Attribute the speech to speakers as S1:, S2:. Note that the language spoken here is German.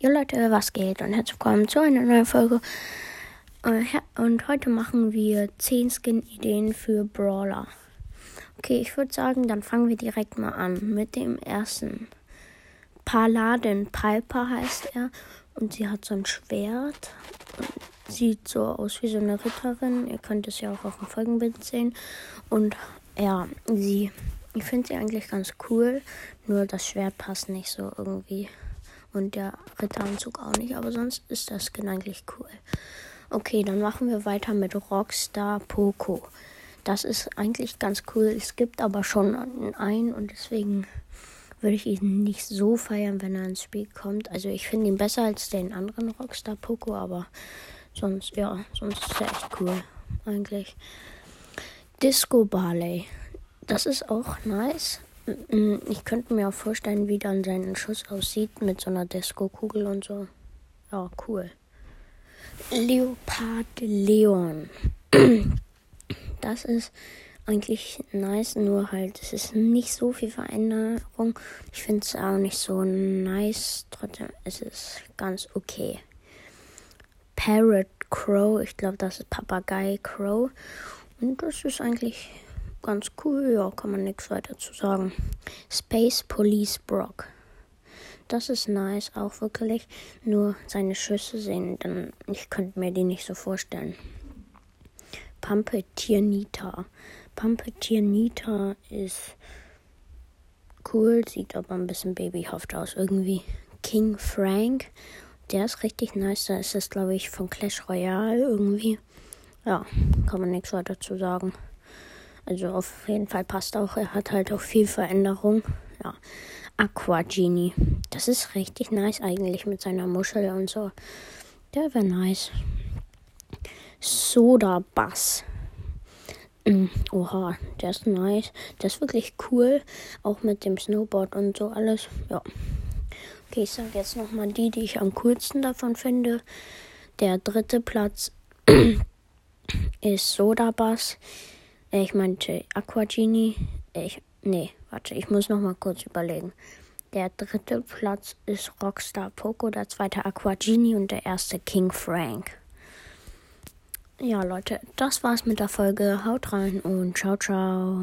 S1: Jo Leute, was geht? Und herzlich willkommen zu einer neuen Folge. Äh, und heute machen wir 10 Skin-Ideen für Brawler. Okay, ich würde sagen, dann fangen wir direkt mal an mit dem ersten. Paladin Piper heißt er. Und sie hat so ein Schwert. Und sieht so aus wie so eine Ritterin. Ihr könnt es ja auch auf dem Folgenbild sehen. Und ja, sie. Ich finde sie eigentlich ganz cool. Nur das Schwert passt nicht so irgendwie. Und der Ritteranzug auch nicht, aber sonst ist das Skin eigentlich cool. Okay, dann machen wir weiter mit Rockstar Poco. Das ist eigentlich ganz cool. Es gibt aber schon einen und deswegen würde ich ihn nicht so feiern, wenn er ins Spiel kommt. Also ich finde ihn besser als den anderen Rockstar Poco, aber sonst, ja, sonst ist er echt cool. Eigentlich. Disco Barley. Das ist auch nice. Mm, ich könnte mir auch vorstellen, wie dann sein Schuss aussieht mit so einer Disco-Kugel und so. Ja, cool. Leopard Leon. Das ist eigentlich nice, nur halt, es ist nicht so viel Veränderung. Ich finde es auch nicht so nice. Trotzdem ist es ganz okay. Parrot Crow, ich glaube, das ist Papagei Crow. Und das ist eigentlich ganz cool. Ja, kann man nichts weiter zu sagen. Space Police Brock. Das ist nice, auch wirklich. Nur seine Schüsse sehen, dann ich könnte mir die nicht so vorstellen. Pumpeteer Pumpeteer ist cool, sieht aber ein bisschen babyhaft aus irgendwie. King Frank, der ist richtig nice. Da ist es, glaube ich, von Clash Royale irgendwie. Ja, kann man nichts weiter zu sagen. Also auf jeden Fall passt auch. Er hat halt auch viel Veränderung. Ja. Aqua Genie. Das ist richtig nice eigentlich mit seiner Muschel und so. Der wäre nice. Soda Bass. Mm, oha, der ist nice. Der ist wirklich cool. Auch mit dem Snowboard und so alles. Ja. Okay, ich sage jetzt nochmal die, die ich am coolsten davon finde. Der dritte Platz ist Soda Bass. Ich meinte Aqua Genie. Ich, nee, warte, ich muss noch mal kurz überlegen. Der dritte Platz ist Rockstar Poco, der zweite Aqua Genie und der erste King Frank. Ja, Leute, das war's mit der Folge. Haut rein und ciao, ciao.